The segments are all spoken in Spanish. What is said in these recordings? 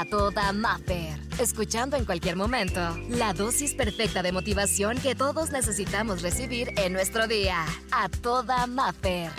a toda Maffer. Escuchando en cualquier momento la dosis perfecta de motivación que todos necesitamos recibir en nuestro día. A toda Maffer.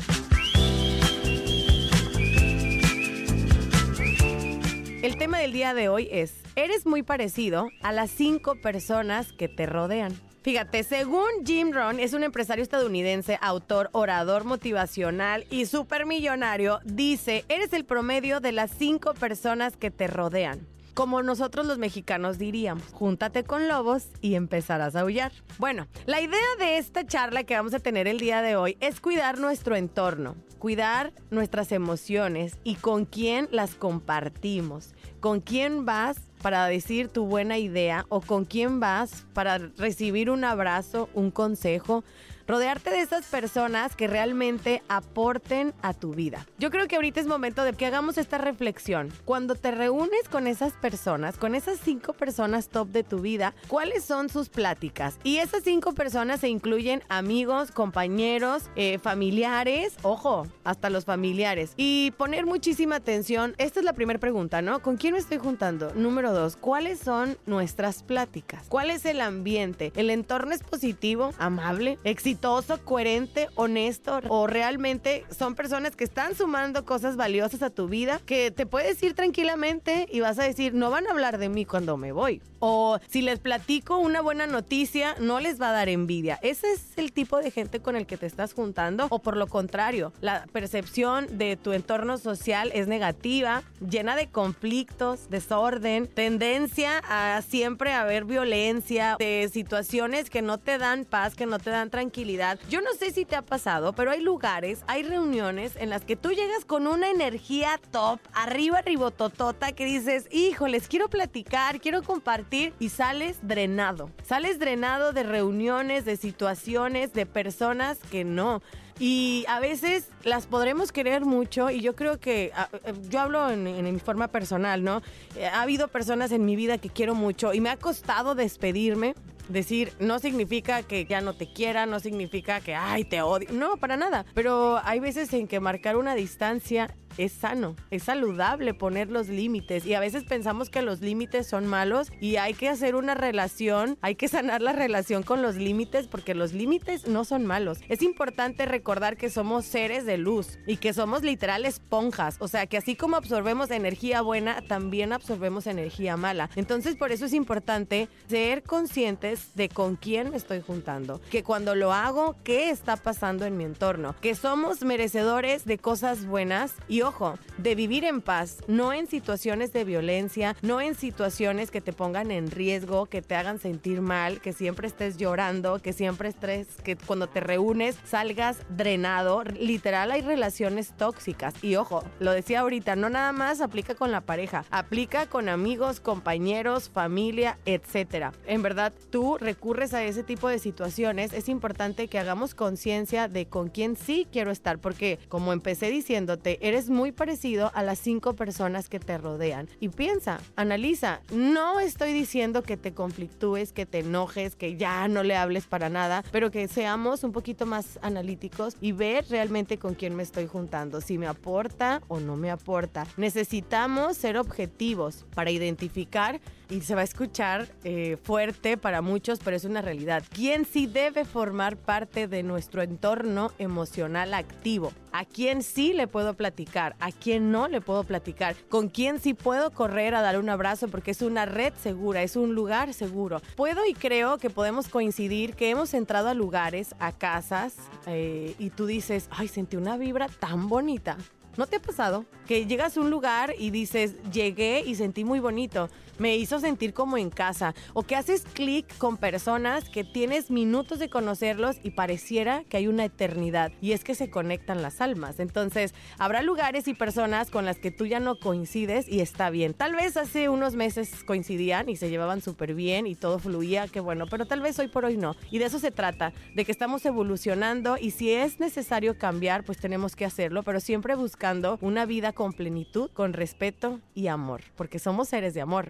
El tema del día de hoy es, eres muy parecido a las cinco personas que te rodean. Fíjate, según Jim Rohn, es un empresario estadounidense, autor, orador motivacional y supermillonario, dice, eres el promedio de las cinco personas que te rodean. Como nosotros los mexicanos diríamos, júntate con lobos y empezarás a aullar. Bueno, la idea de esta charla que vamos a tener el día de hoy es cuidar nuestro entorno, cuidar nuestras emociones y con quién las compartimos, con quién vas para decir tu buena idea o con quién vas para recibir un abrazo, un consejo. Rodearte de esas personas que realmente aporten a tu vida. Yo creo que ahorita es momento de que hagamos esta reflexión. Cuando te reúnes con esas personas, con esas cinco personas top de tu vida, ¿cuáles son sus pláticas? Y esas cinco personas se incluyen amigos, compañeros, eh, familiares, ojo, hasta los familiares. Y poner muchísima atención. Esta es la primera pregunta, ¿no? ¿Con quién me estoy juntando? Número dos, ¿cuáles son nuestras pláticas? ¿Cuál es el ambiente? ¿El entorno es positivo, amable, exitoso? Coherente, honesto o realmente son personas que están sumando cosas valiosas a tu vida que te puedes ir tranquilamente y vas a decir, no van a hablar de mí cuando me voy. O si les platico una buena noticia, no les va a dar envidia. Ese es el tipo de gente con el que te estás juntando. O por lo contrario, la percepción de tu entorno social es negativa, llena de conflictos, desorden, tendencia a siempre haber violencia, de situaciones que no te dan paz, que no te dan tranquilidad yo no sé si te ha pasado, pero hay lugares, hay reuniones en las que tú llegas con una energía top, arriba, ribototota, que dices, híjoles, quiero platicar, quiero compartir y sales drenado. Sales drenado de reuniones, de situaciones, de personas que no. Y a veces las podremos querer mucho y yo creo que, eh, yo hablo en, en, mi forma personal, ¿no? Eh, ha habido personas en mi vida que quiero mucho y me ha costado despedirme Decir no significa que ya no te quiera, no significa que, ay, te odio. No, para nada. Pero hay veces en que marcar una distancia es sano, es saludable poner los límites y a veces pensamos que los límites son malos y hay que hacer una relación, hay que sanar la relación con los límites porque los límites no son malos. Es importante recordar que somos seres de luz y que somos literal esponjas, o sea que así como absorbemos energía buena, también absorbemos energía mala. Entonces por eso es importante ser conscientes de con quién me estoy juntando, que cuando lo hago, qué está pasando en mi entorno, que somos merecedores de cosas buenas y ojo, de vivir en paz, no en situaciones de violencia, no en situaciones que te pongan en riesgo, que te hagan sentir mal, que siempre estés llorando, que siempre estés, que cuando te reúnes salgas drenado. Literal hay relaciones tóxicas. Y ojo, lo decía ahorita, no nada más aplica con la pareja, aplica con amigos, compañeros, familia, etc. En verdad, tú recurres a ese tipo de situaciones, es importante que hagamos conciencia de con quién sí quiero estar, porque como empecé diciéndote, eres muy parecido a las cinco personas que te rodean. Y piensa, analiza, no estoy diciendo que te conflictúes, que te enojes, que ya no le hables para nada, pero que seamos un poquito más analíticos y ver realmente con quién me estoy juntando, si me aporta o no me aporta. Necesitamos ser objetivos para identificar y se va a escuchar eh, fuerte para muchos, pero es una realidad. ¿Quién sí debe formar parte de nuestro entorno emocional activo? ¿A quién sí le puedo platicar? ¿A quién no le puedo platicar? ¿Con quién sí puedo correr a dar un abrazo? Porque es una red segura, es un lugar seguro. Puedo y creo que podemos coincidir que hemos entrado a lugares, a casas, eh, y tú dices, ay, sentí una vibra tan bonita ¿No te ha pasado? Que llegas a un lugar y dices, llegué y sentí muy bonito, me hizo sentir como en casa. O que haces clic con personas que tienes minutos de conocerlos y pareciera que hay una eternidad. Y es que se conectan las almas. Entonces, habrá lugares y personas con las que tú ya no coincides y está bien. Tal vez hace unos meses coincidían y se llevaban súper bien y todo fluía, qué bueno, pero tal vez hoy por hoy no. Y de eso se trata, de que estamos evolucionando y si es necesario cambiar, pues tenemos que hacerlo, pero siempre buscamos una vida con plenitud, con respeto y amor, porque somos seres de amor